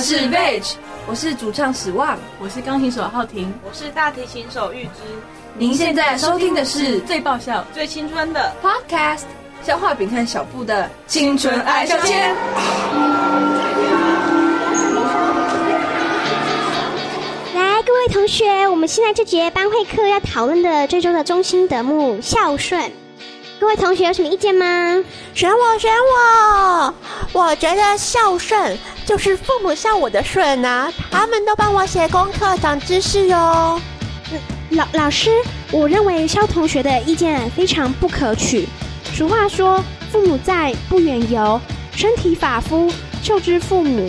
们是 Veg，我是主唱史旺，我是钢琴手浩婷，我是大提琴手玉芝。您现在收听的是最爆笑、最青春的 Podcast，消化饼和小布的青春爱消遣。来，各位同学，我们现在这节班会课要讨论的这周的中心德目孝顺，各位同学有什么意见吗？选我，选我！我觉得孝顺就是父母孝我的顺啊，他们都帮我写功课、长知识哟。老老师，我认为肖同学的意见非常不可取。俗话说，父母在，不远游；身体发肤，受之父母。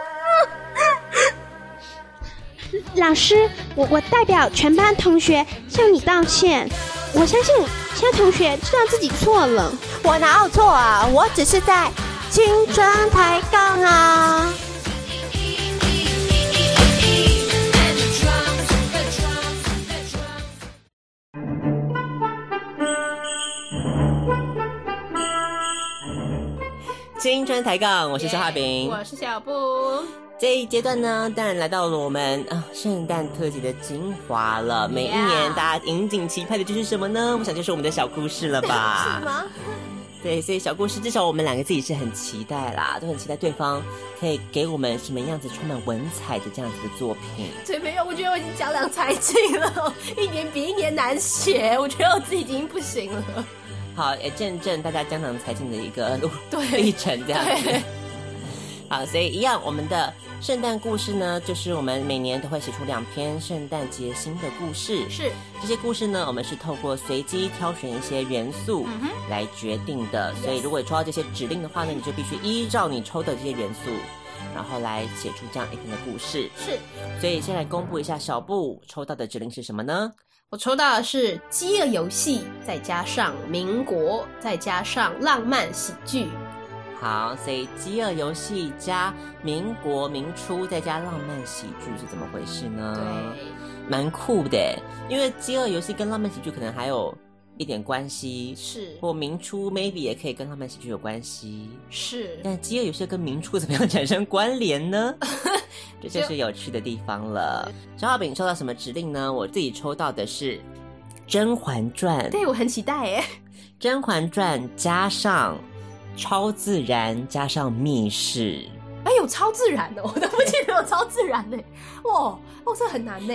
老师，我我代表全班同学向你道歉。我相信其他同学知道自己错了。我哪有错啊？我只是在青春抬杠啊！青春抬杠，我是小画饼，我是小布。这一阶段呢，当然来到了我们啊圣诞特辑的精华了。每一年大家引颈期盼的就是什么呢？我想就是我们的小故事了吧？是吗？对，所以小故事至少我们两个自己是很期待啦，都很期待对方可以给我们什么样子充满文采的这样子的作品。对，没有，我觉得我已经讲两才尽了，一年比一年难写，我觉得我自己已经不行了。好，也见证大家江郎才尽的一个路对 历程，这样子对。好，所以一样，我们的圣诞故事呢，就是我们每年都会写出两篇圣诞节新的故事。是这些故事呢，我们是透过随机挑选一些元素来决定的。所以，如果你抽到这些指令的话呢，你就必须依照你抽的这些元素，然后来写出这样一篇的故事。是，所以，先来公布一下小布抽到的指令是什么呢？我抽到的是饥饿游戏，再加上民国，再加上浪漫喜剧。好，所以饥饿游戏加民国民初，再加浪漫喜剧是怎么回事呢？对，蛮酷的，因为饥饿游戏跟浪漫喜剧可能还有一点关系，是或民初 maybe 也可以跟浪漫喜剧有关系，是，但饥饿游戏跟民初怎么样产生关联呢？这就是有趣的地方了。小浩饼抽到什么指令呢？我自己抽到的是《甄嬛传》，《对我很期待耶。甄嬛传》加上超自然加上密室。哎，有超自然的，我都不记得有超自然呢。哇，哦，这很难呢，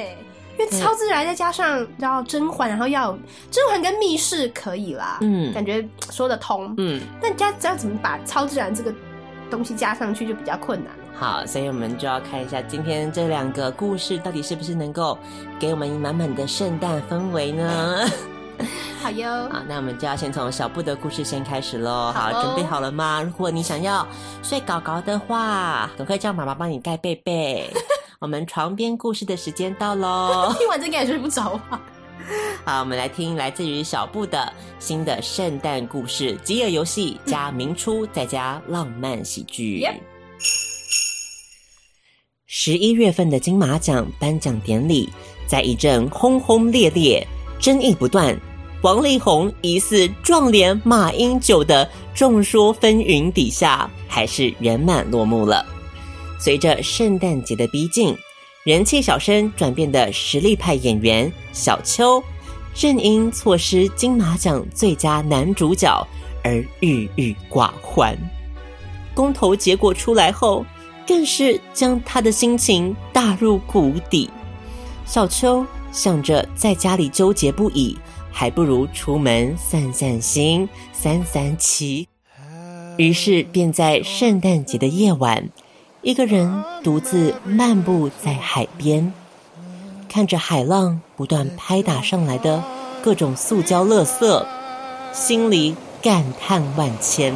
因为超自然再加上你知道甄嬛，然后要甄嬛跟密室可以啦，嗯感觉说得通。嗯，但加要怎么把超自然这个东西加上去就比较困难了。好，所以我们就要看一下今天这两个故事到底是不是能够给我们满满的圣诞氛围呢？好哟，好，那我们就要先从小布的故事先开始喽。好，准备好了吗？如果你想要睡搞搞的话，赶快叫妈妈帮你盖被被。我们床边故事的时间到喽。听完这应该也睡不着啊？好，我们来听来自于小布的新的圣诞故事《饥饿游戏》加明初再加浪漫喜剧。Yep 十一月份的金马奖颁奖典礼，在一阵轰轰烈烈、争议不断、王力宏疑似撞脸马英九的众说纷纭底下，还是圆满落幕了。随着圣诞节的逼近，人气小生转变的实力派演员小秋，正因错失金马奖最佳男主角而郁郁寡欢。公投结果出来后，更是将他的心情打入谷底。小秋想着在家里纠结不已，还不如出门散散心、散散气。于是便在圣诞节的夜晚，一个人独自漫步在海边，看着海浪不断拍打上来的各种塑胶垃圾，心里感叹万千。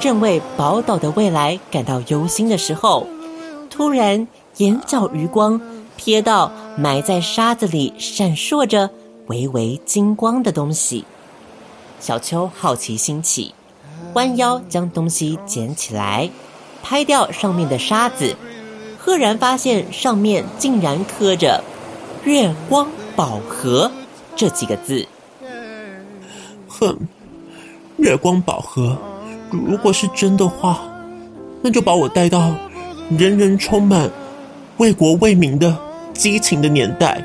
正为宝岛的未来感到忧心的时候，突然眼角余光瞥到埋在沙子里闪烁着微微金光的东西。小秋好奇心起，弯腰将东西捡起来，拍掉上面的沙子，赫然发现上面竟然刻着“月光宝盒”这几个字。哼，月光宝盒，如果是真的话，那就把我带到人人充满为国为民的激情的年代。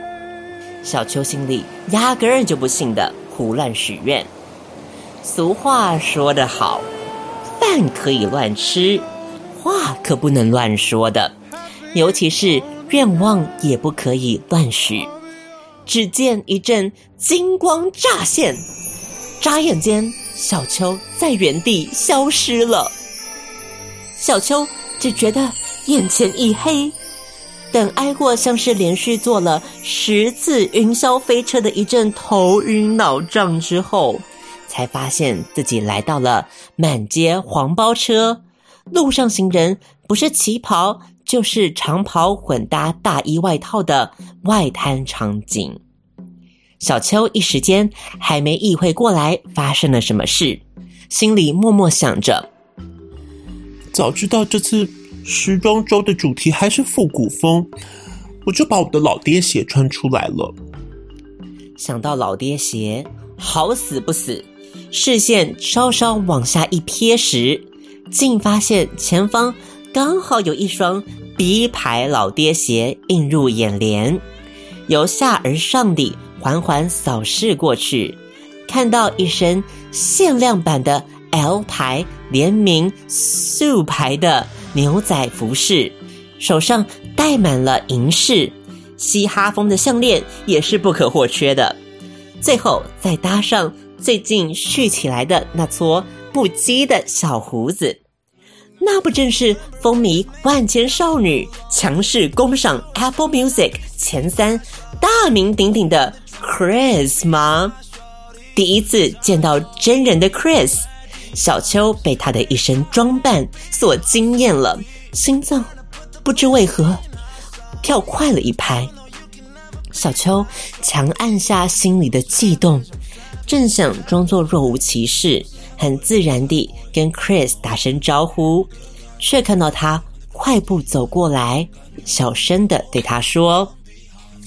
小秋心里压根儿就不信的胡乱许愿。俗话说得好，饭可以乱吃，话可不能乱说的，尤其是愿望也不可以乱许。只见一阵金光乍现。眨眼间，小秋在原地消失了。小秋只觉得眼前一黑，等挨过像是连续坐了十次云霄飞车的一阵头晕脑胀之后，才发现自己来到了满街黄包车，路上行人不是旗袍就是长袍混搭大衣外套的外滩场景。小秋一时间还没意会过来发生了什么事，心里默默想着：早知道这次时装周的主题还是复古风，我就把我的老爹鞋穿出来了。想到老爹鞋，好死不死，视线稍稍往下一瞥时，竟发现前方刚好有一双 B 牌老爹鞋映入眼帘，由下而上的。缓缓扫视过去，看到一身限量版的 L 牌联名素牌的牛仔服饰，手上戴满了银饰，嘻哈风的项链也是不可或缺的。最后再搭上最近蓄起来的那撮不羁的小胡子，那不正是风靡万千少女、强势攻上 Apple Music 前三、大名鼎鼎的？Chris 吗？第一次见到真人的 Chris，小秋被他的一身装扮所惊艳了，心脏不知为何跳快了一拍。小秋强按下心里的悸动，正想装作若无其事，很自然地跟 Chris 打声招呼，却看到他快步走过来，小声的对他说：“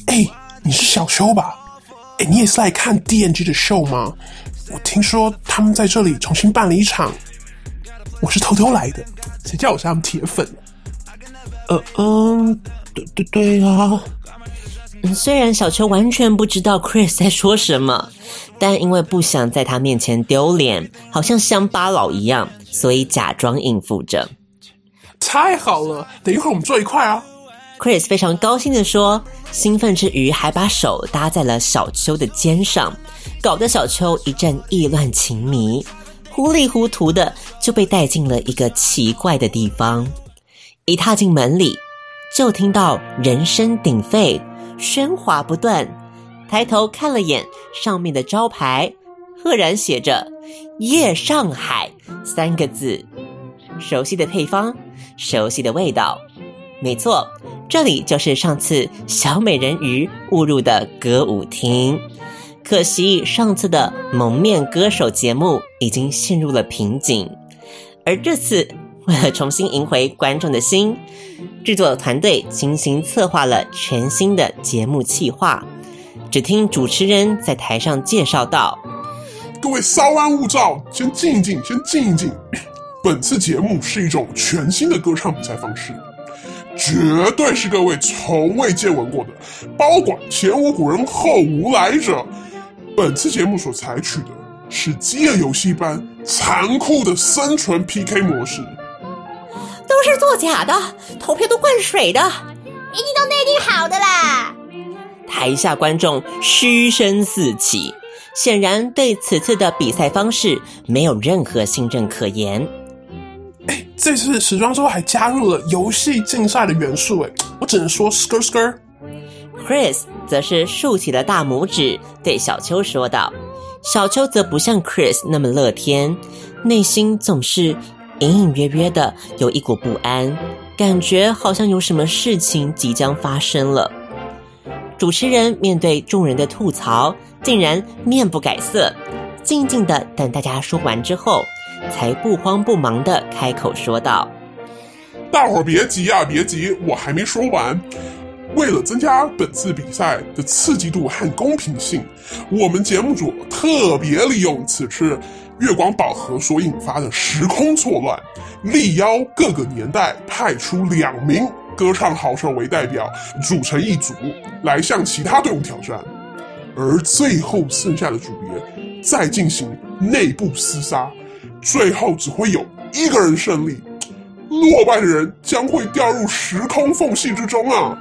哎，你是小秋吧？”哎，你也是来看 D N G 的秀吗？我听说他们在这里重新办了一场，我是偷偷来的，谁叫我是他们铁粉？呃嗯，对对对啊。嗯，虽然小秋完全不知道 Chris 在说什么，但因为不想在他面前丢脸，好像乡巴佬一样，所以假装应付着。太好了，等一会儿我们坐一块啊。Chris 非常高兴的说，兴奋之余还把手搭在了小秋的肩上，搞得小秋一阵意乱情迷，糊里糊涂的就被带进了一个奇怪的地方。一踏进门里，就听到人声鼎沸，喧哗不断。抬头看了眼上面的招牌，赫然写着“夜上海”三个字，熟悉的配方，熟悉的味道，没错。这里就是上次小美人鱼误入的歌舞厅，可惜上次的蒙面歌手节目已经陷入了瓶颈，而这次为了重新赢回观众的心，制作团队精心策划了全新的节目企划。只听主持人在台上介绍道：“各位稍安勿躁，先静一静，先静一静。本次节目是一种全新的歌唱比赛方式。”绝对是各位从未见闻过的，包管前无古人后无来者。本次节目所采取的是饥饿游戏般残酷的生存 PK 模式，都是作假的，投票都灌水的，一定都内定好的啦！台下观众嘘声四起，显然对此次的比赛方式没有任何信任可言。这次时装周还加入了游戏竞赛的元素，哎，我只能说 skr skr。Chris 则是竖起了大拇指，对小秋说道。小秋则不像 Chris 那么乐天，内心总是隐隐约约的有一股不安，感觉好像有什么事情即将发生了。主持人面对众人的吐槽，竟然面不改色，静静的等大家说完之后，才不慌不忙的开口说道：“大伙儿别急呀，别急，我还没说完。为了增加本次比赛的刺激度和公平性，我们节目组特别利用此次月光宝盒所引发的时空错乱，力邀各个年代派出两名歌唱好手为代表，组成一组来向其他队伍挑战，而最后剩下的组别再进行内部厮杀，最后只会有一个人胜利，落败的人将会掉入时空缝隙之中啊！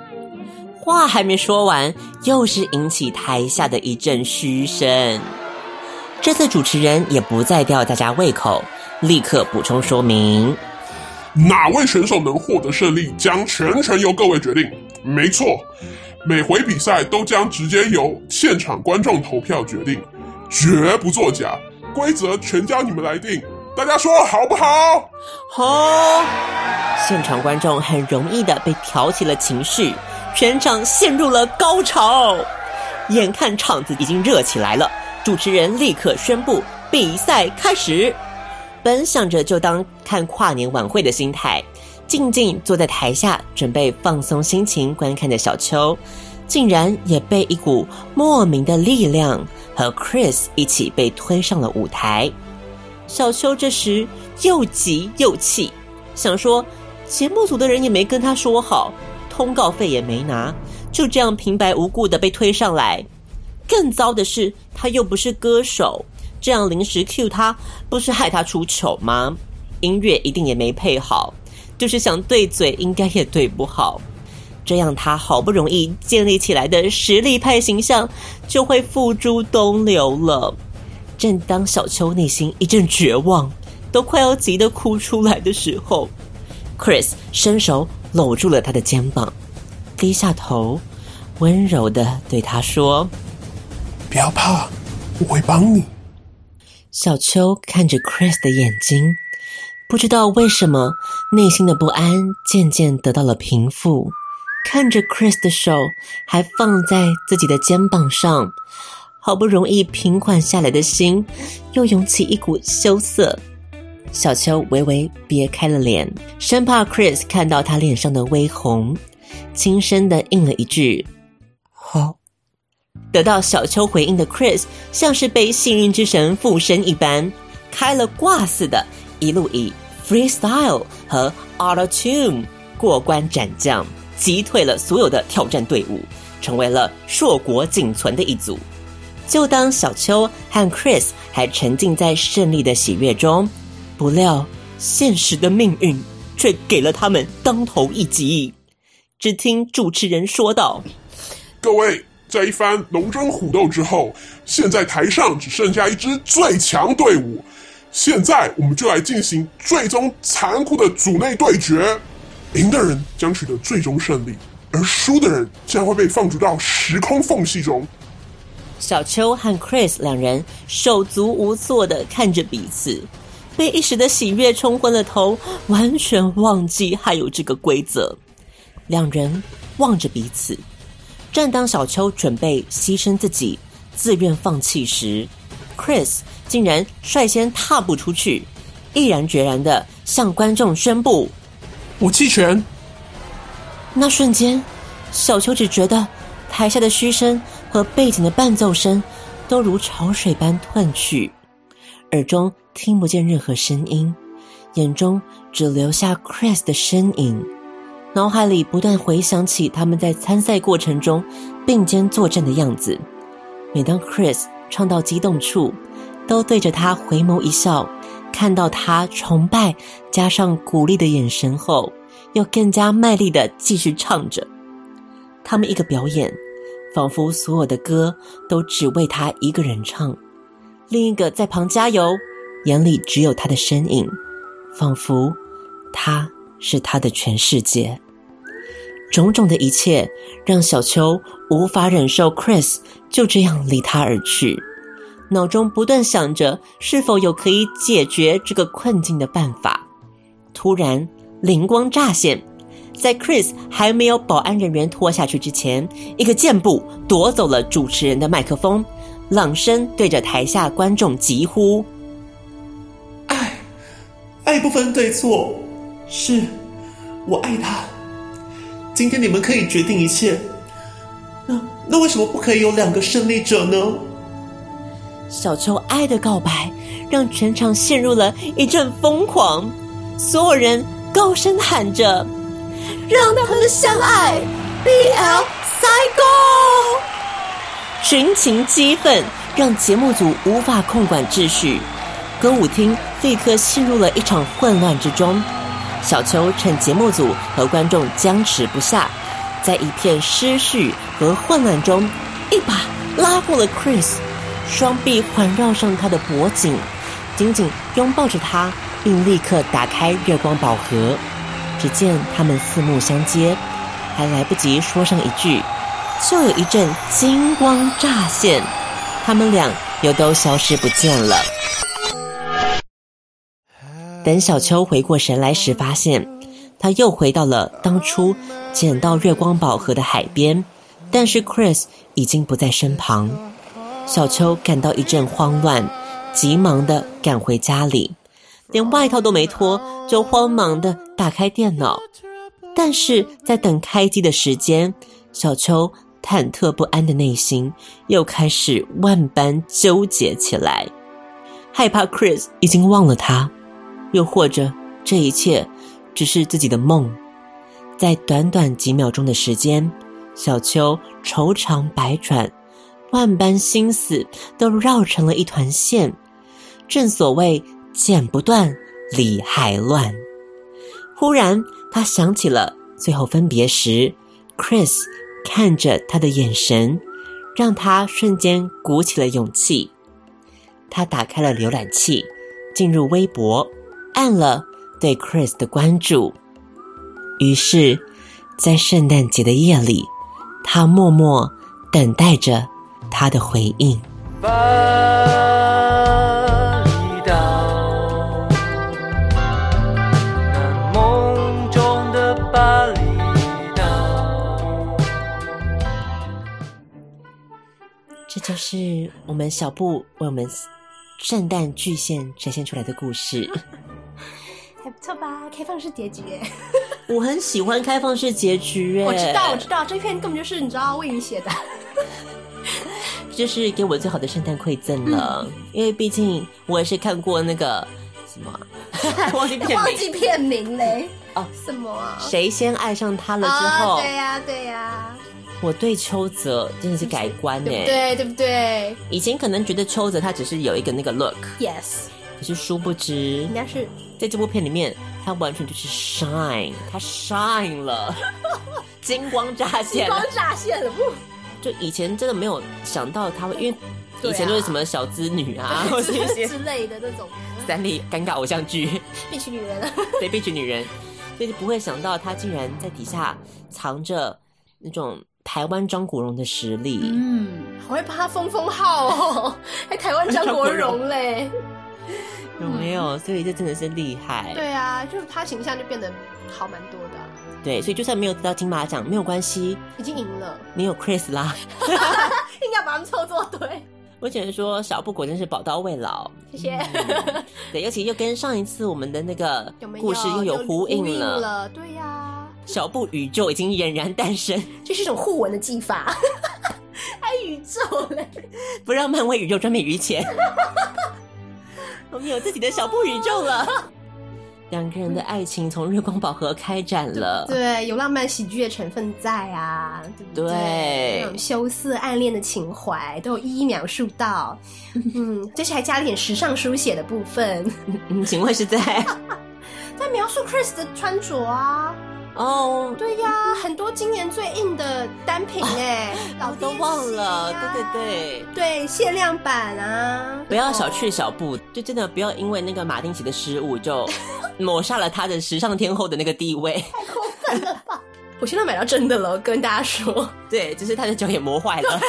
话还没说完，又是引起台下的一阵嘘声。这次主持人也不再吊大家胃口，立刻补充说明：哪位选手能获得胜利，将全程由各位决定。没错，每回比赛都将直接由现场观众投票决定，绝不作假。规则全交你们来定，大家说好不好？好。现场观众很容易的被挑起了情绪。全场陷入了高潮，眼看场子已经热起来了，主持人立刻宣布比赛开始。本想着就当看跨年晚会的心态，静静坐在台下准备放松心情观看的小秋，竟然也被一股莫名的力量和 Chris 一起被推上了舞台。小秋这时又急又气，想说节目组的人也没跟他说好。通告费也没拿，就这样平白无故的被推上来。更糟的是，他又不是歌手，这样临时 cue 他，不是害他出糗吗？音乐一定也没配好，就是想对嘴，应该也对不好。这样他好不容易建立起来的实力派形象，就会付诸东流了。正当小秋内心一阵绝望，都快要急得哭出来的时候，Chris 伸手。搂住了他的肩膀，低下头，温柔的对他说：“不要怕，我会帮你。”小秋看着 Chris 的眼睛，不知道为什么，内心的不安渐渐得到了平复。看着 Chris 的手还放在自己的肩膀上，好不容易平缓下来的心，又涌起一股羞涩。小秋微微别开了脸，生怕 Chris 看到他脸上的微红，轻声的应了一句：“好。”得到小秋回应的 Chris，像是被幸运之神附身一般，开了挂似的，一路以 freestyle 和 auto tune 过关斩将，击退了所有的挑战队伍，成为了硕果仅存的一组。就当小秋和 Chris 还沉浸在胜利的喜悦中。不料，现实的命运却给了他们当头一击。只听主持人说道：“各位，在一番龙争虎斗之后，现在台上只剩下一支最强队伍。现在，我们就来进行最终残酷的组内对决。赢的人将取得最终胜利，而输的人将会被放逐到时空缝隙中。”小秋和 Chris 两人手足无措的看着彼此。被一时的喜悦冲昏了头，完全忘记还有这个规则。两人望着彼此，正当小秋准备牺牲自己、自愿放弃时，Chris 竟然率先踏步出去，毅然决然的向观众宣布：“我弃权。”那瞬间，小秋只觉得台下的嘘声和背景的伴奏声都如潮水般褪去。耳中听不见任何声音，眼中只留下 Chris 的身影，脑海里不断回想起他们在参赛过程中并肩作战的样子。每当 Chris 唱到激动处，都对着他回眸一笑，看到他崇拜加上鼓励的眼神后，又更加卖力的继续唱着。他们一个表演，仿佛所有的歌都只为他一个人唱。另一个在旁加油，眼里只有他的身影，仿佛他是他的全世界。种种的一切让小秋无法忍受，Chris 就这样离他而去，脑中不断想着是否有可以解决这个困境的办法。突然灵光乍现，在 Chris 还没有保安人员拖下去之前，一个箭步夺走了主持人的麦克风，朗声对着台下观众疾呼：“爱，爱不分对错，是我爱他。今天你们可以决定一切，那那为什么不可以有两个胜利者呢？”小秋爱的告白让全场陷入了一阵疯狂，所有人高声喊着。让他们相爱，BL Cycle。群情激愤，让节目组无法控管秩序，歌舞厅立刻陷入了一场混乱之中。小秋趁节目组和观众僵持不下，在一片失序和混乱中，一把拉过了 Chris，双臂环绕上他的脖颈，紧紧拥抱着他，并立刻打开月光宝盒。只见他们四目相接，还来不及说上一句，就有一阵金光乍现，他们俩又都消失不见了。等小秋回过神来时，发现他又回到了当初捡到月光宝盒的海边，但是 Chris 已经不在身旁。小秋感到一阵慌乱，急忙的赶回家里。连外套都没脱，就慌忙的打开电脑。但是在等开机的时间，小秋忐忑不安的内心又开始万般纠结起来，害怕 Chris 已经忘了他，又或者这一切只是自己的梦。在短短几秒钟的时间，小秋愁肠百转，万般心思都绕成了一团线。正所谓。剪不断，理还乱。忽然，他想起了最后分别时，Chris 看着他的眼神，让他瞬间鼓起了勇气。他打开了浏览器，进入微博，按了对 Chris 的关注。于是，在圣诞节的夜里，他默默等待着他的回应。这就是我们小布为我们圣诞巨献呈现出来的故事，还不错吧？开放式结局，我很喜欢开放式结局。我知道，我知道，这篇根本就是你知道为你写的，这是给我最好的圣诞馈赠了。因为毕竟我也是看过那个什么，忘记片名，忘记片名嘞。哦，什么啊？谁先爱上他了之后？对呀，对呀。我对邱泽真的是改观哎，对对不对？以前可能觉得邱泽他只是有一个那个 look，yes，可是殊不知，应该是在这部片里面，他完全就是 shine，他 shine 了，金光乍现，金光乍现了不？就以前真的没有想到他会，因为以前都是什么小资女啊，或者一些之类的那种三立尴尬偶像剧，必娶女人，对，必娶女人，所以就不会想到他竟然在底下藏着那种。台湾张国荣的实力，嗯，好会他封封号哦，还台湾张国荣嘞，有没有？所以这真的是厉害。对啊，就是他形象就变得好蛮多的。对，所以就算没有得到金马奖，没有关系，已经赢了。你有 Chris 啦，硬要把他们凑作对。我只能说，小布果真是宝刀未老。谢谢。对，尤其又跟上一次我们的那个故事又有呼应了。对呀。小布宇宙已经俨然诞生，这是一种互文的技法。还宇宙嘞，不让漫威宇宙专美于前。我们有自己的小布宇宙了。两个人的爱情从月光宝盒开展了，对，有浪漫喜剧的成分在啊，对不对？那种羞涩暗恋的情怀都有一一描述到。嗯，这是还加了点时尚书写的部分。嗯，请问是在 在描述 Chris 的穿着啊？哦，对呀，很多今年最硬的单品哎，老都忘了，对对对，对限量版啊！不要小觑小步，就真的不要因为那个马丁奇的失误就 抹杀了他的时尚天后的那个地位，太过分了吧！我现在买到真的了，跟大家说，对，只是他的脚也磨坏了。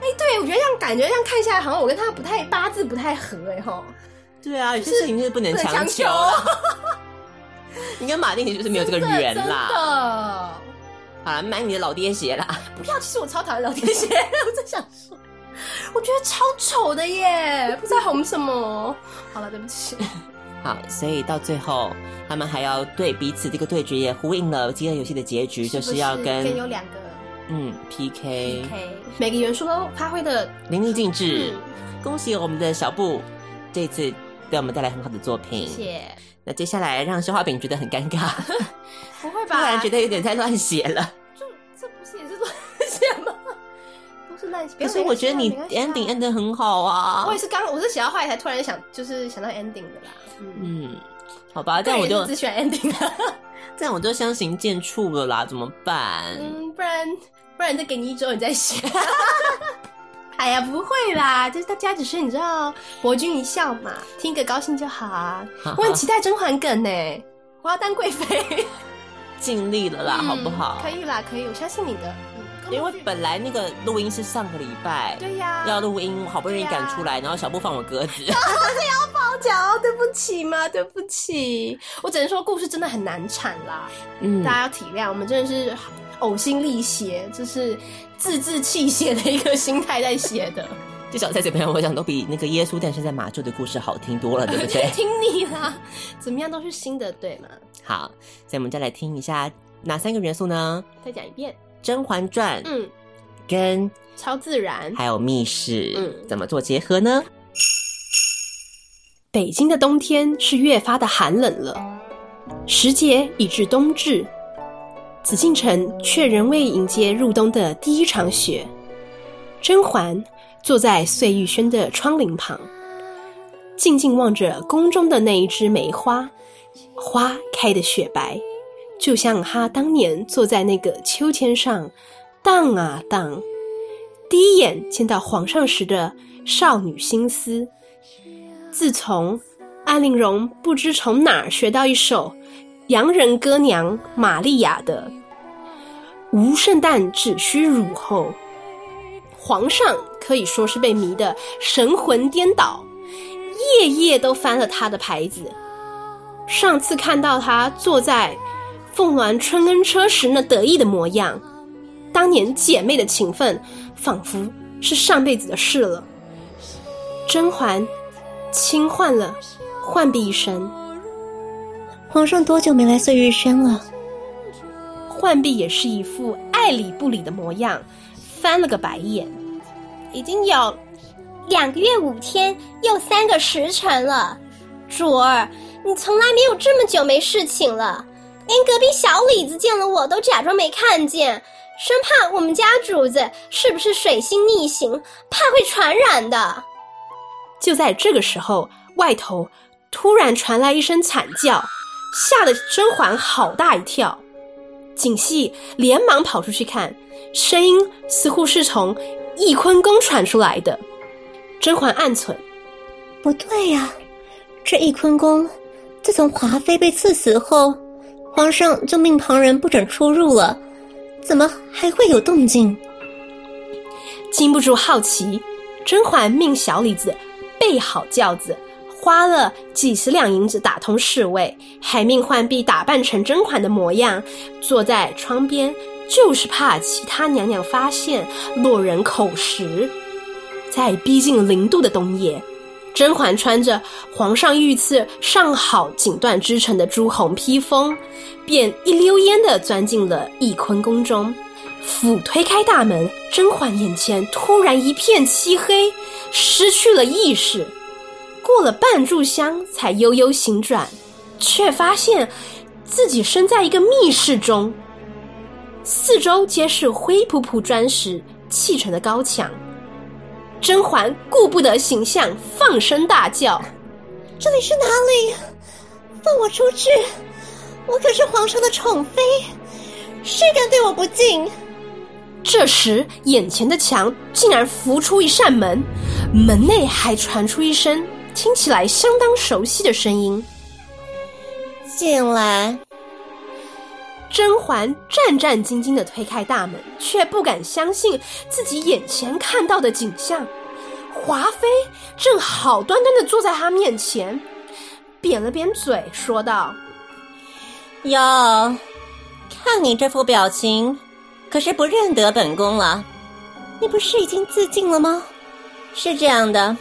哎，对，我觉得这样感觉这样看下来，好像我跟他不太八字不太合哎吼。对啊，有些事情是不能强求。你跟马丁就是没有这个缘啦。真的，好了，买你的老爹鞋啦。不要，其实我超讨厌老爹鞋，我在想说，我觉得超丑的耶，不知道红什么。好了，对不起。好，所以到最后，他们还要对彼此这个对决也呼应了饥饿游戏的结局，就是要跟有两个嗯 PK PK，每个元素都发挥的淋漓尽致。恭喜我们的小布这次给我们带来很好的作品。谢谢。那接下来让消化饼觉得很尴尬，不会吧？突然觉得有点太乱写了。就这不是也是乱写吗？不是乱写。可是我觉得你 ending end 的很好啊。我也是刚我是写到后来才突然想，就是想到 ending 的啦。嗯，好吧，这样我就只选 ending 了。这样我就相形见绌了啦，怎么办？嗯，不然不然再给你一周，你再写。哎呀，不会啦，就是大家只是你知道博君一笑嘛，听个高兴就好啊。我很期待甄嬛梗呢，我要当贵妃，尽力了啦，好不好？可以啦，可以，我相信你的。因为本来那个录音是上个礼拜，对呀，要录音，好不容易赶出来，然后小布放我鸽子，然后是要包饺，对不起嘛，对不起，我只能说故事真的很难产啦，嗯，大家要体谅，我们真的是呕心沥血，就是字字泣血的一个心态在写的。至少在这边，我想都比那个耶稣诞生在马厩的故事好听多了，对不对？听你啦，怎么样都是新的，对吗？好，所以我们再来听一下哪三个元素呢？再讲一遍。《甄嬛传》嗯，跟超自然还有密室，嗯，怎么做结合呢？北京的冬天是越发的寒冷了，时节已至冬至，紫禁城却仍未迎接入冬的第一场雪。甄嬛坐在碎玉轩的窗棂旁，静静望着宫中的那一枝梅花，花开的雪白。就像他当年坐在那个秋千上，荡啊荡，第一眼见到皇上时的少女心思。自从安陵容不知从哪儿学到一首洋人歌娘玛利亚的“无圣诞只需乳”后，皇上可以说是被迷得神魂颠倒，夜夜都翻了他的牌子。上次看到他坐在。凤鸾春恩车时那得意的模样，当年姐妹的情分，仿佛是上辈子的事了。甄嬛轻唤了浣碧一声：“皇上多久没来碎玉轩了？”浣碧也是一副爱理不理的模样，翻了个白眼：“已经有两个月五天又三个时辰了，主儿，你从来没有这么久没侍寝了。”连隔壁小李子见了我都假装没看见，生怕我们家主子是不是水星逆行，怕会传染的。就在这个时候，外头突然传来一声惨叫，吓得甄嬛好大一跳。景熙连忙跑出去看，声音似乎是从翊坤宫传出来的。甄嬛暗忖：不对呀，这翊坤宫自从华妃被赐死后。皇上就命旁人不准出入了，怎么还会有动静？禁不住好奇，甄嬛命小李子备好轿子，花了几十两银子打通侍卫，还命浣碧打扮成甄嬛的模样，坐在窗边，就是怕其他娘娘发现落人口实。在逼近零度的冬夜。甄嬛穿着皇上御赐上好锦缎织成的朱红披风，便一溜烟的钻进了翊坤宫中。甫推开大门，甄嬛眼前突然一片漆黑，失去了意识。过了半炷香，才悠悠醒转，却发现自己身在一个密室中，四周皆是灰扑扑砖石砌成的高墙。甄嬛顾不得形象，放声大叫：“ 这里是哪里？放我出去！我可是皇上的宠妃，谁敢对我不敬？”这时，眼前的墙竟然浮出一扇门，门内还传出一声听起来相当熟悉的声音：“进来。”甄嬛战战兢兢的推开大门，却不敢相信自己眼前看到的景象。华妃正好端端的坐在她面前，扁了扁嘴，说道：“哟，看你这副表情，可是不认得本宫了。你不是已经自尽了吗？是这样的，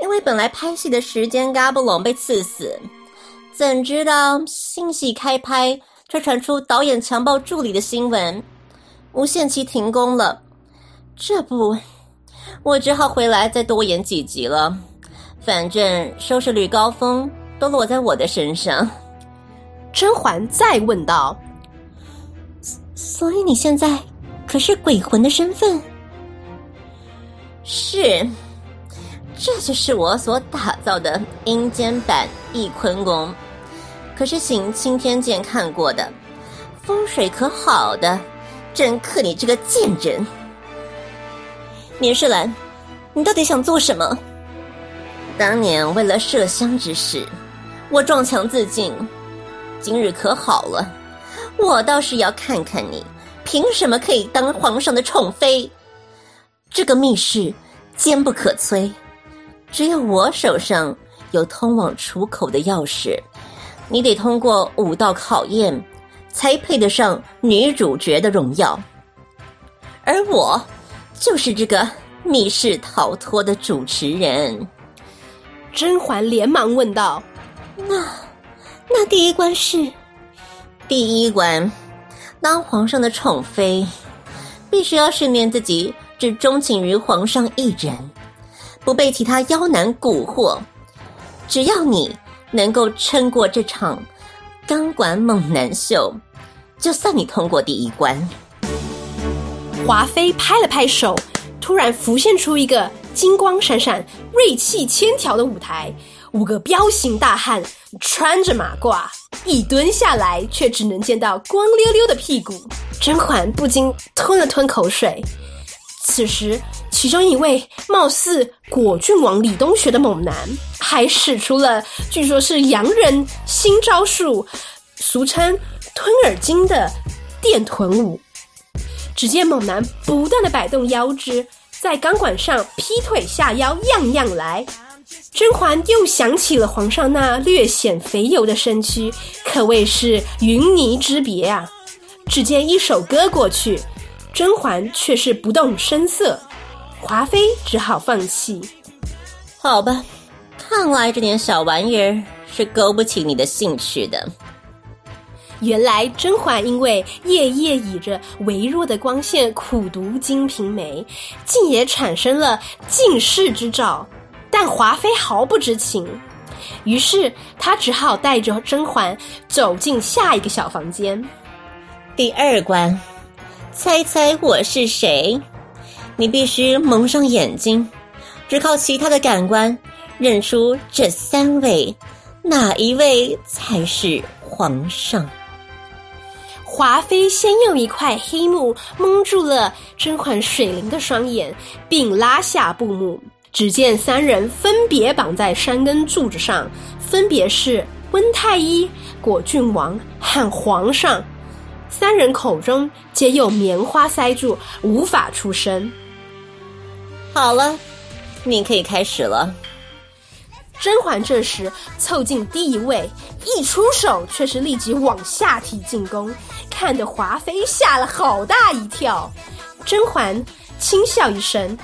因为本来拍戏的时间嘎布隆，被刺死，怎知道新戏开拍，却传出导演强暴助理的新闻，无限期停工了。这不，我只好回来再多演几集了。反正收视率高峰都落在我的身上。甄嬛再问道：“所以你现在可是鬼魂的身份？”是，这就是我所打造的阴间版翊坤宫。可是行青天剑看过的，风水可好的，真克你这个贱人！年世兰，你到底想做什么？当年为了麝香之事，我撞墙自尽。今日可好了，我倒是要看看你凭什么可以当皇上的宠妃。这个密室坚不可摧，只有我手上有通往出口的钥匙。你得通过五道考验，才配得上女主角的荣耀。而我就是这个密室逃脱的主持人。甄嬛连忙问道：“那，那第一关是？第一关，当皇上的宠妃，必须要训练自己只钟情于皇上一人，不被其他妖男蛊惑。只要你能够撑过这场钢管猛男秀，就算你通过第一关。”华妃拍了拍手，突然浮现出一个。金光闪闪、锐气千条的舞台，五个彪形大汉穿着马褂，一蹲下来却只能见到光溜溜的屁股。甄嬛不禁吞了吞口水。此时，其中一位貌似果郡王李东学的猛男，还使出了据说是洋人新招数，俗称“吞耳经”的电臀舞。只见猛男不断的摆动腰肢。在钢管上劈腿下腰，样样来。甄嬛又想起了皇上那略显肥油的身躯，可谓是云泥之别啊！只见一首歌过去，甄嬛却是不动声色，华妃只好放弃。好吧，看来这点小玩意儿是勾不起你的兴趣的。原来甄嬛因为夜夜倚着微弱的光线苦读《金瓶梅》，竟也产生了近视之兆。但华妃毫不知情，于是她只好带着甄嬛走进下一个小房间。第二关，猜猜我是谁？你必须蒙上眼睛，只靠其他的感官认出这三位，哪一位才是皇上？华妃先用一块黑幕蒙住了甄嬛水灵的双眼，并拉下布幕。只见三人分别绑在山根柱子上，分别是温太医、果郡王和皇上。三人口中皆有棉花塞住，无法出声。好了，你可以开始了。甄嬛这时凑近第一位，一出手却是立即往下踢进攻，看得华妃吓了好大一跳。甄嬛轻笑一声：“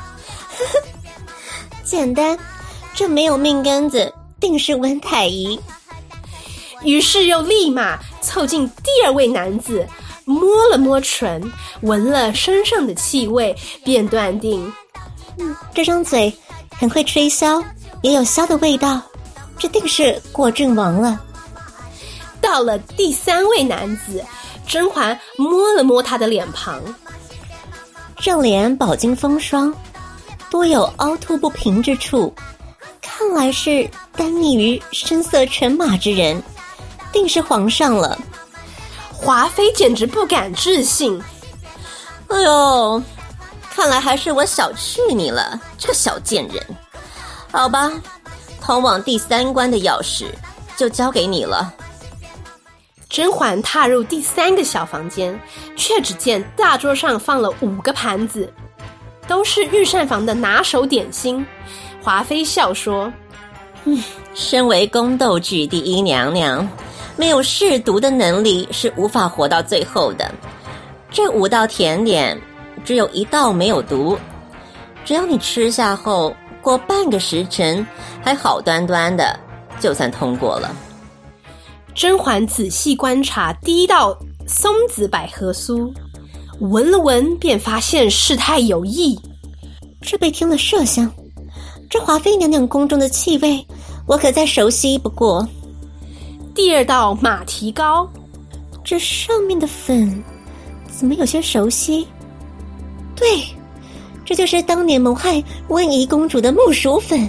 简单，这没有命根子，定是温太医。”于是又立马凑近第二位男子，摸了摸唇，闻了身上的气味，便断定：“嗯，这张嘴很会吹箫。”也有箫的味道，这定是果郡王了。到了第三位男子，甄嬛摸了摸他的脸庞，正脸饱经风霜，多有凹凸不平之处，看来是耽溺于声色犬马之人，定是皇上了。华妃简直不敢置信，哎呦，看来还是我小觑你了，这个小贱人。好吧，通往第三关的钥匙就交给你了。甄嬛踏入第三个小房间，却只见大桌上放了五个盘子，都是御膳房的拿手点心。华妃笑说：“嗯，身为宫斗剧第一娘娘，没有试毒的能力是无法活到最后的。这五道甜点只有一道没有毒，只要你吃下后过半个时辰还好端端的，就算通过了。甄嬛仔细观察第一道松子百合酥，闻了闻便发现事态有异。这被听了麝香，这华妃娘娘宫中的气味，我可再熟悉不过。第二道马蹄糕，这上面的粉怎么有些熟悉？对，这就是当年谋害温宜公主的木薯粉，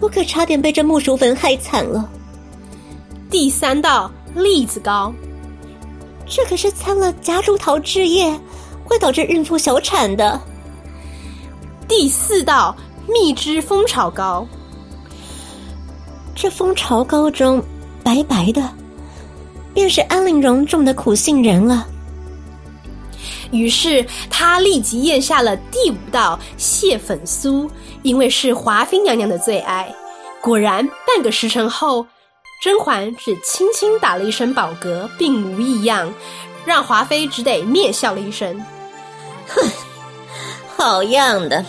我可差点被这木薯粉害惨了。第三道栗子糕，这可是掺了夹竹桃汁液，会导致孕妇小产的。第四道蜜汁蜂巢糕，这蜂巢糕中白白的，便是安陵容种的苦杏仁了。于是他立即咽下了第五道蟹粉酥，因为是华妃娘娘的最爱。果然，半个时辰后。甄嬛只轻轻打了一声饱嗝，并无异样，让华妃只得蔑笑了一声：“哼，好样的！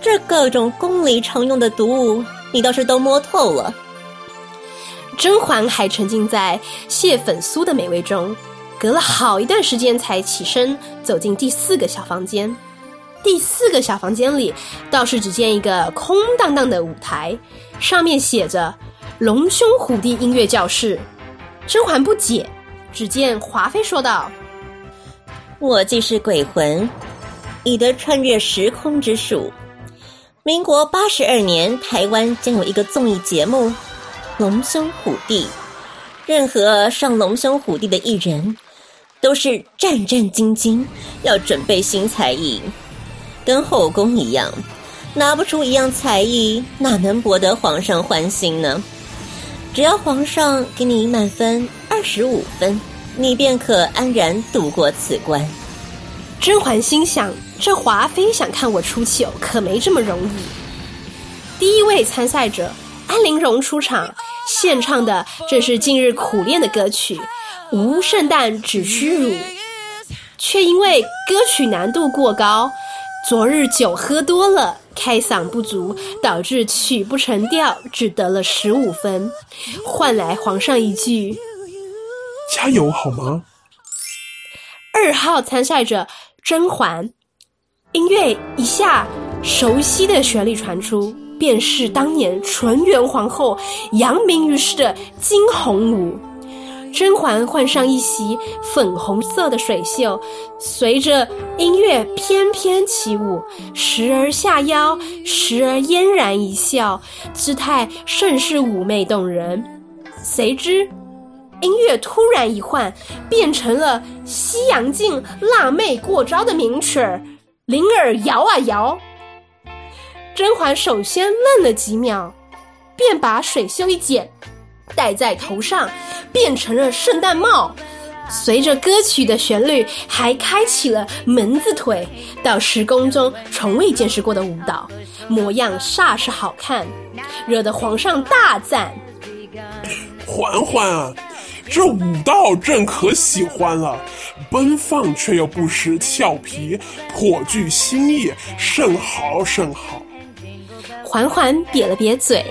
这各种宫里常用的毒物，你倒是都摸透了。”甄嬛还沉浸在蟹粉酥的美味中，隔了好一段时间才起身走进第四个小房间。第四个小房间里，倒是只见一个空荡荡的舞台，上面写着。龙兄虎弟音乐教室，甄嬛不解。只见华妃说道：“我既是鬼魂，已得穿越时空之术。民国八十二年，台湾将有一个综艺节目《龙兄虎弟》，任何上龙兄虎弟的艺人，都是战战兢兢，要准备新才艺，跟后宫一样，拿不出一样才艺，哪能博得皇上欢心呢？”只要皇上给你满分二十五分，你便可安然度过此关。甄嬛心想：这华妃想看我出糗，可没这么容易。第一位参赛者安陵容出场，献唱的正是近日苦练的歌曲《无圣诞只虚辱》，却因为歌曲难度过高，昨日酒喝多了。开嗓不足，导致曲不成调，只得了十五分，换来皇上一句“加油，好吗？”二号参赛者甄嬛，音乐一下，熟悉的旋律传出，便是当年纯元皇后扬名于世的惊鸿舞。甄嬛换上一袭粉红色的水袖，随着音乐翩翩起舞，时而下腰，时而嫣然一笑，姿态甚是妩媚动人。谁知音乐突然一换，变成了西洋镜辣妹过招的名曲儿《灵儿摇啊摇》。甄嬛首先愣了几秒，便把水袖一剪。戴在头上，变成了圣诞帽。随着歌曲的旋律，还开启了门字腿，到时宫中从未见识过的舞蹈，模样煞是好看，惹得皇上大赞。嬛嬛啊，这舞蹈朕可喜欢了，奔放却又不失俏皮，颇具新意，甚好甚好。嬛嬛瘪了瘪嘴，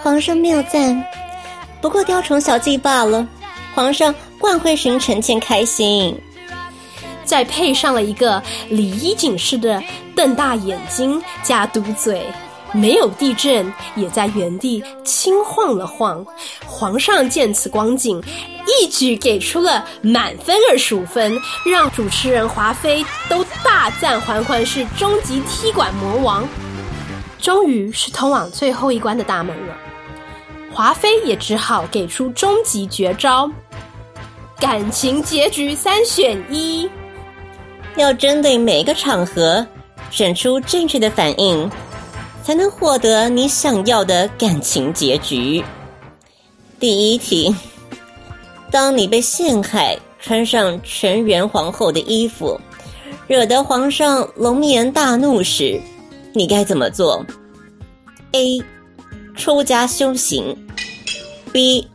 皇上谬赞。不过雕虫小技罢了，皇上惯会寻臣妾开心。再配上了一个李衣锦式的瞪大眼睛加嘟嘴，没有地震，也在原地轻晃了晃。皇上见此光景，一举给出了满分二十五分，让主持人华妃都大赞嬛嬛是终极踢馆魔王。终于是通往最后一关的大门了。华妃也只好给出终极绝招，感情结局三选一，要针对每个场合选出正确的反应，才能获得你想要的感情结局。第一题，当你被陷害，穿上纯元皇后的衣服，惹得皇上龙颜大怒时，你该怎么做？A 出家修行，B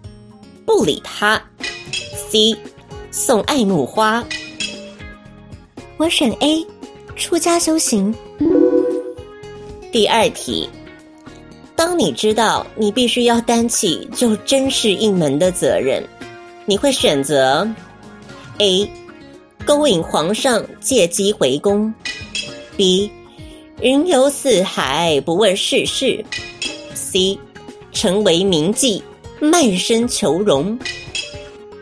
不理他。C，送爱慕花。我选 A，出家修行。第二题，当你知道你必须要担起救真是一门的责任，你会选择 A，勾引皇上借机回宫；B，云游四海不问世事；C，成为名妓卖身求荣。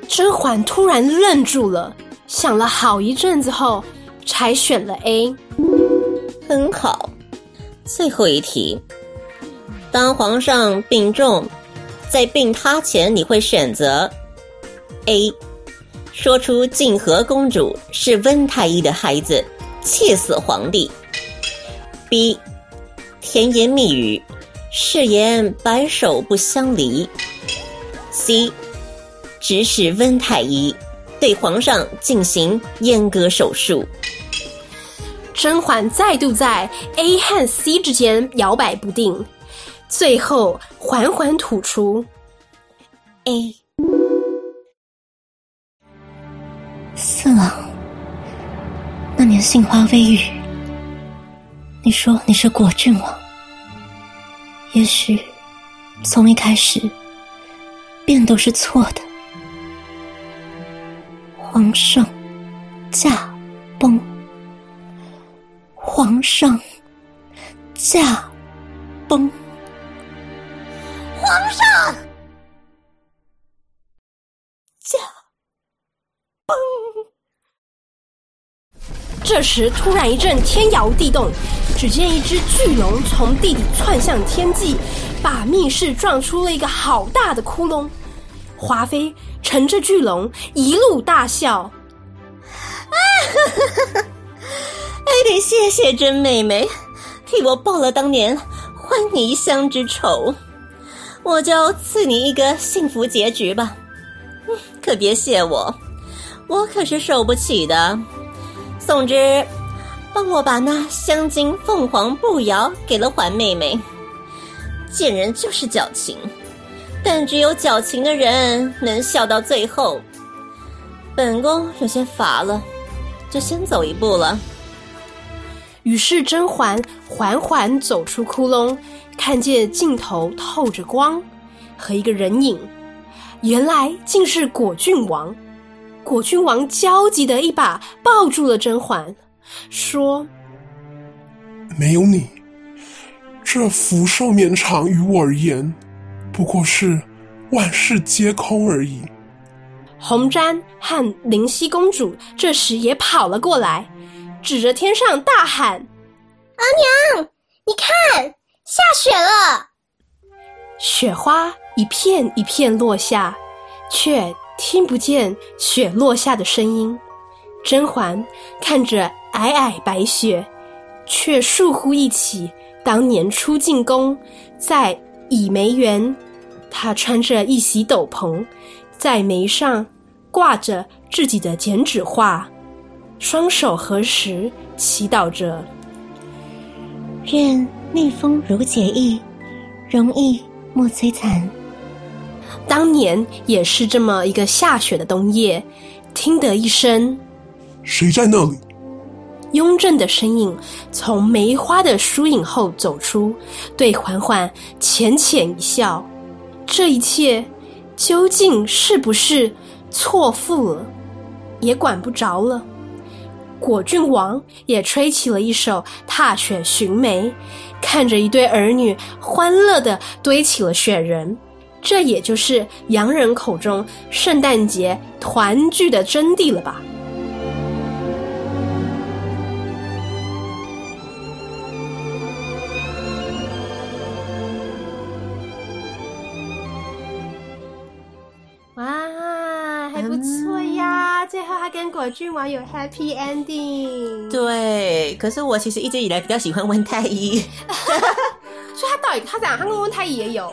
甄嬛突然愣住了，想了好一阵子后，才选了 A。很好。最后一题，当皇上病重，在病榻前，你会选择 A，说出静和公主是温太医的孩子，气死皇帝；B，甜言蜜语，誓言白首不相离；C，指使温太医对皇上进行阉割手术。甄嬛再度在 A 和 C 之间摇摆不定，最后缓缓吐出 A。四郎，那年杏花微雨，你说你是果郡王，也许从一开始便都是错的。皇上驾崩。皇上驾崩，皇上驾崩。这时，突然一阵天摇地动，只见一只巨龙从地底窜向天际，把密室撞出了一个好大的窟窿。华妃乘着巨龙一路大笑，啊哈哈哈！还得谢谢甄妹妹，替我报了当年欢你一厢之仇，我就赐你一个幸福结局吧。可别谢我，我可是受不起的。宋之，帮我把那香金凤凰步摇给了环妹妹。贱人就是矫情，但只有矫情的人能笑到最后。本宫有些乏了，就先走一步了。于是甄嬛缓缓走出窟窿，看见镜头透着光，和一个人影，原来竟是果郡王。果郡王焦急的一把抱住了甄嬛，说：“没有你，这福寿绵长于我而言，不过是万事皆空而已。”红毡和灵犀公主这时也跑了过来。指着天上大喊：“阿娘，你看，下雪了！”雪花一片一片落下，却听不见雪落下的声音。甄嬛看着皑皑白雪，却倏忽忆起当年初进宫，在倚梅园，她穿着一袭斗篷，在眉上挂着自己的剪纸画。双手合十，祈祷着：“愿逆风如解意，容易莫摧残。”当年也是这么一个下雪的冬夜，听得一声：“谁在那里？”雍正的身影从梅花的疏影后走出，对嬛嬛浅浅一笑。这一切究竟是不是错付了，也管不着了。果郡王也吹起了一首《踏雪寻梅》，看着一对儿女欢乐的堆起了雪人，这也就是洋人口中圣诞节团聚的真谛了吧。哇，还不错呀最后，还跟果郡王有 happy ending。对，可是我其实一直以来比较喜欢温太医，所以他到底他讲他跟温太医也有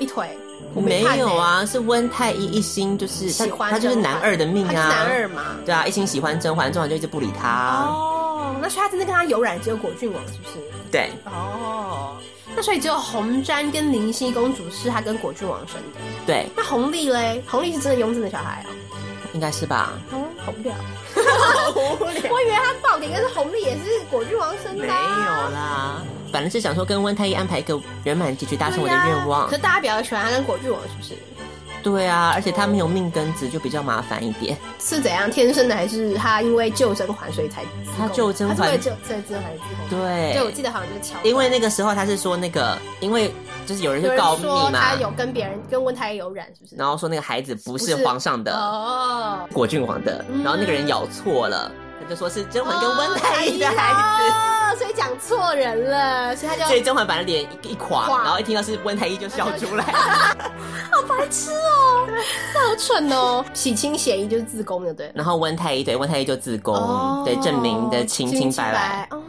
一腿？没有啊，是温太医一心就是喜欢他就是男二的命啊，男二嘛。对啊，一心喜欢甄嬛，甄嬛就一直不理他。哦，哦，那所以他真的跟他有染只有果郡王，是不是？对，哦，那所以只有红毡跟灵犀公主是他跟果郡王生的。对，那红丽嘞？红丽是真的雍正的小孩哦。应该是吧？哦，好无聊，好无聊。我以为他爆点应该是红丽也是果郡王生的、没有啦，反正是想说跟温太医安排一个圆满结局，达成我的愿望可。是大家比较喜欢他跟果郡王，是不是？对啊，而且他没有命根子，就比较麻烦一点。是怎样天生的，还是他因为救甄嬛所以才他救甄嬛他是为救甄甄嬛之后。对，对，我记得好像就是桥段。因为那个时候他是说那个，因为就是有人去告密说嘛他，有跟别人跟温太医有染，是不是？然后说那个孩子不是皇上的，哦，果郡王的，嗯然后那个人咬错了，他就说是甄嬛跟温太医的孩子，所以讲错人了，所以他，就所以甄嬛把他脸一一垮，垮。然后一听到是温太医就笑出来。好白痴哦，这好蠢哦，洗清嫌疑就是自宫的，对。然后温太医对温太医就自宫，哦对证明的清清白白，哦，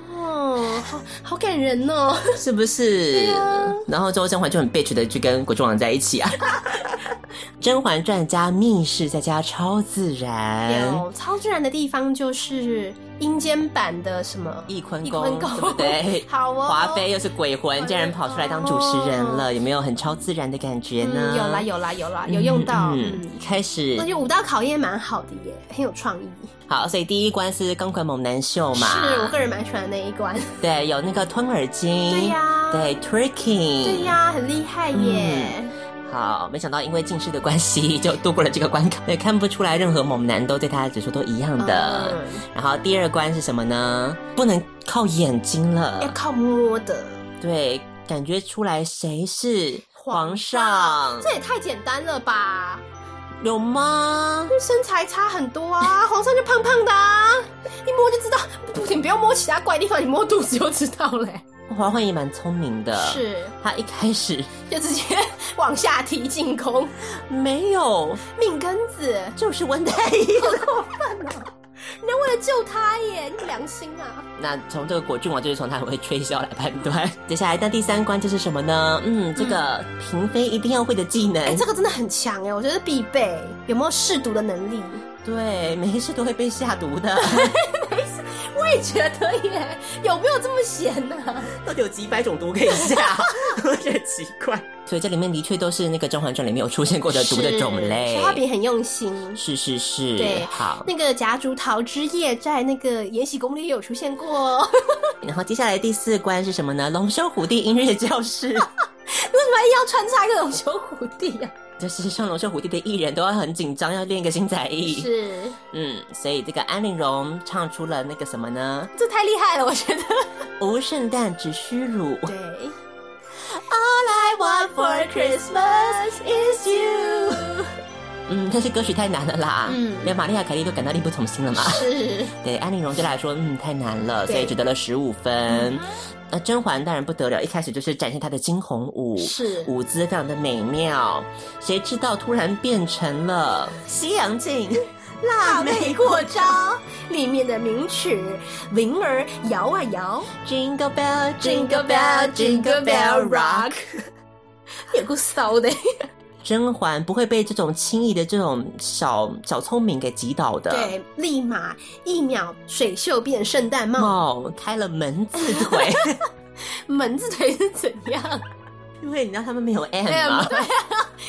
好好感人哦。是不是？啊然后之后甄嬛就很 bitch 的去跟果郡王在一起啊。《甄嬛传》加密室再加超自然，有超自然的地方就是阴间版的什么翊坤宫，对不对？好哦华妃又是鬼魂，竟然跑出来当主持人了，有没有很超自然的感觉呢？嗯，有啦有啦有啦，有用到。嗯嗯，开始那就五道考验蛮好的耶，很有创意。好，所以第一关是钢管猛男秀嘛，是我个人蛮喜欢的那一关。对，有那个吞耳机，对呀对 tricking，对呀，很厉害耶。好，没想到因为近视的关系，就度过了这个关卡。对，看不出来任何猛男都对他的指数都一样的。嗯然后第二关是什么呢？不能靠眼睛了要，靠摸的。对，感觉出来谁是皇上，这也太简单了吧？有吗？身材差很多啊，皇上就胖胖的啊，一摸就知道。不行，不要摸其他怪地方，你摸肚子就知道嘞。嬛嬛也蛮聪明的，是，她一开始 就直接往下踢进攻，没有，命根子，就是温太医。好过分哦！你要为了救他耶，你有良心啊！那从这个果郡王就是从他很会吹箫来判断。接下来，那第三关就是什么呢？嗯，这个嫔妃一定要会的技能。哎、这个真的很强哎，我觉得必备。有没有试毒的能力？对，没事都会被下毒的。我也觉得耶，有没有这么闲呢、到底有几百种毒可以下？我觉得奇怪。所以这里面的确都是那个《甄嬛传》里面有出现过的毒的种类。画饼很用心。是是是，对好。那个夹竹桃之夜在那个《延禧攻略》也有出现过、哦。然后接下来第四关是什么呢？龙兄虎弟音乐教室。为什么一要穿插一个龙兄虎弟呀、就是像龙秀虎弟的艺人都要很紧张，要练一个新才艺。是，嗯，所以这个安陵容唱出了那个什么呢？这太厉害了，我觉得。无圣诞只需乳。对。All I want for Christmas is you。嗯，但是歌曲太难了啦，嗯连玛丽亚凯莉都感到力不从心了嘛。是，对安陵容对她来说，嗯，太难了，所以只得了十五分。那甄嬛当然不得了，一开始就是展现她的惊鸿舞，是舞姿非常的美妙。谁知道突然变成了西洋镜，辣妹过招。里面的名曲《铃儿摇啊摇 Jingle bell, jingle bell, jingle bell rock。》有够骚的。甄嬛不会被这种轻易的这种小小聪明给击倒的。对，立马一秒水袖变圣诞帽，帽开了门字腿，门字腿是怎样？因为你知道他们没有 M 吗？对啊，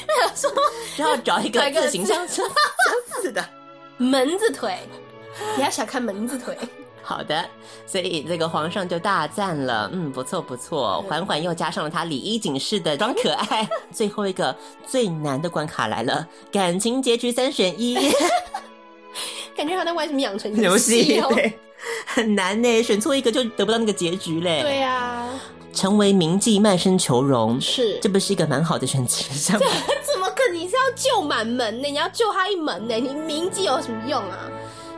我想说就要找一个个字形相相相似的。门字腿，你要小看门字腿。好的，所以这个皇上就大赞了，嗯，不错不错。缓缓又加上了他礼衣锦式的装可爱。最后一个最难的关卡来了，感情结局三选一 感觉好像玩什么养成游戏，哦。对，很难呢，选错一个就得不到那个结局嘞。对呀、成为名妓卖身求荣，是这不是一个蛮好的选择项目？怎么可能？你是要救满门呢？你要救他一门呢？你名妓有什么用啊？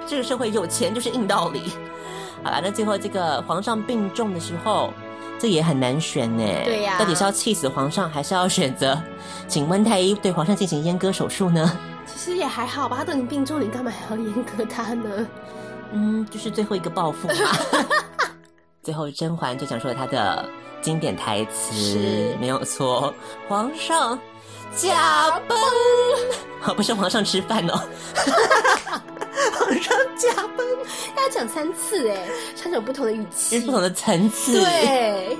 这个社会有钱就是硬道理。好了，那最后这个皇上病重的时候，这也很难选呢。对呀到底是要气死皇上，还是要选择请温太医对皇上进行阉割手术呢？其实也还好吧，他都已经病重，你干嘛还要阉割他呢？嗯，就是最后一个报复嘛。最后甄嬛就讲出了她的经典台词是，没有错，皇上驾崩，哦，不是皇上吃饭哦，上加班，要讲三次哎，三种不同的语气，不同的层次，对，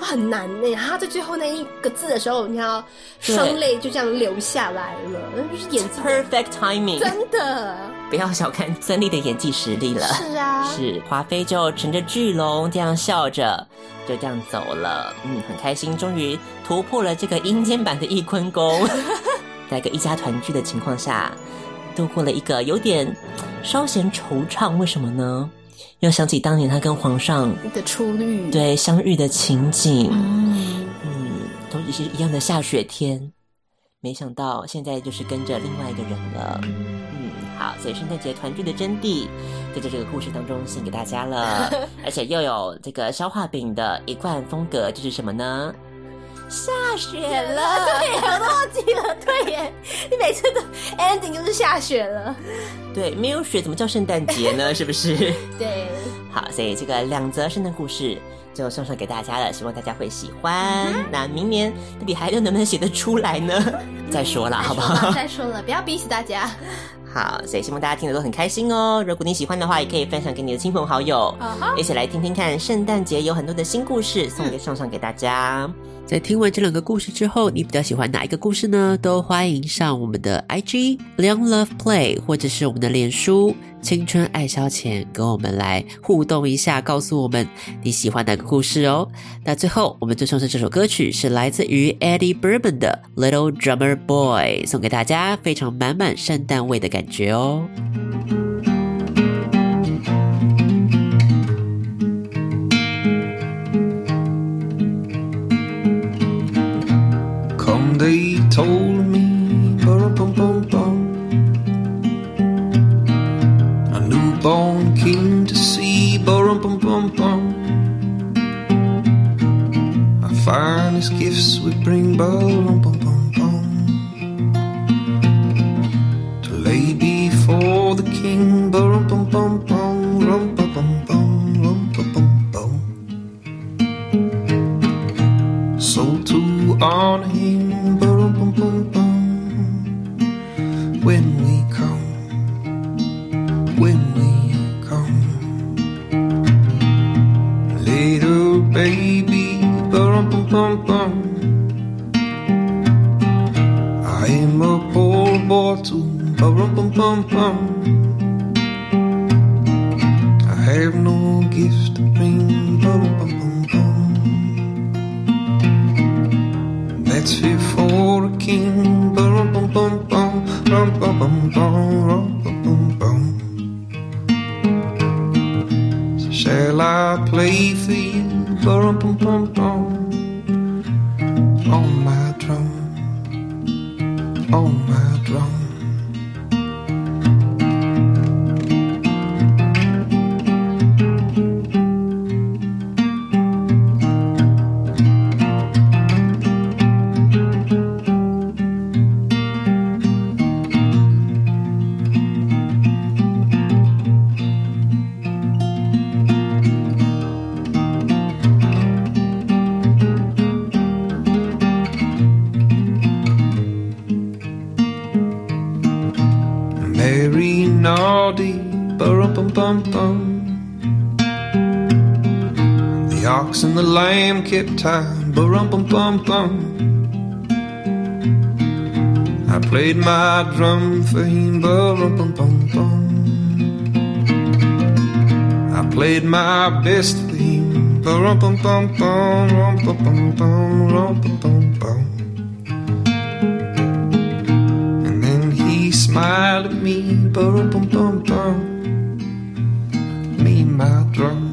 很难呢。他在最后那一个字的时候，你要双泪就这样流下来了，就是演技 perfect timing，真的不要小看孙俪的演技实力了。是啊，是华妃就乘着巨龙这样笑着，就这样走了。嗯，很开心，终于突破了这个阴间版的翊坤宫，在一个一家团聚的情况下。度过了一个有点稍显惆怅，为什么呢？又想起当年他跟皇上的初遇，对相遇的情景，嗯嗯，都是一样的下雪天，没想到现在就是跟着另外一个人了。嗯，好，所以圣诞节团聚的真谛，就在这这个故事当中献给大家了，而且又有这个消化饼的一贯风格，就是什么呢？下雪了，对，我都忘记了。对耶，你每次都 ending 就是下雪了。对，没有雪怎么叫圣诞节呢？是不是？对。好，所以这个两则圣诞故事就送上给大家了，希望大家会喜欢。那明年到底还能不能写得出来呢？再说了，好不好？再说了，不要逼死大家。好，所以希望大家听得都很开心哦。如果你喜欢的话，也可以分享给你的亲朋好友，一起来听听看。圣诞节有很多的新故事送给送上给大家。在听完这两个故事之后，你比较喜欢哪一个故事呢？都欢迎上我们的 IG Young Love Play，或者是我们的脸书青春爱消遣，跟我们来互动一下，告诉我们你喜欢哪个故事哦。那最后，我们最送上这首歌曲是来自于 Eddie Bourbon 的 Little Drummer Boy，送给大家，非常满满圣诞味的感觉哦。they told boom, boom, boom, boom. Our finest gifts we bring, boom, boom, boom, boom. To lay before the king, boom, boom, boom, boom, boom, boom, boom, boom, boom. So to honor him. I am a poor bottle, ba rum bum, bum. I have no gift to bring. That's fit for a king, bum, bum, bum, bum, bum, bum, bum, shall I play for you, ba rum pum pum pum? On my drum, on my drum. Lamb kept time, bum bum bum bum. I played my drum for him, bum bum bum bum. I played my best for him, bum bum bum bum, bum bum bum bum, bum bum bum. And then he smiled at me, bum bum bum bum. Me, my drum.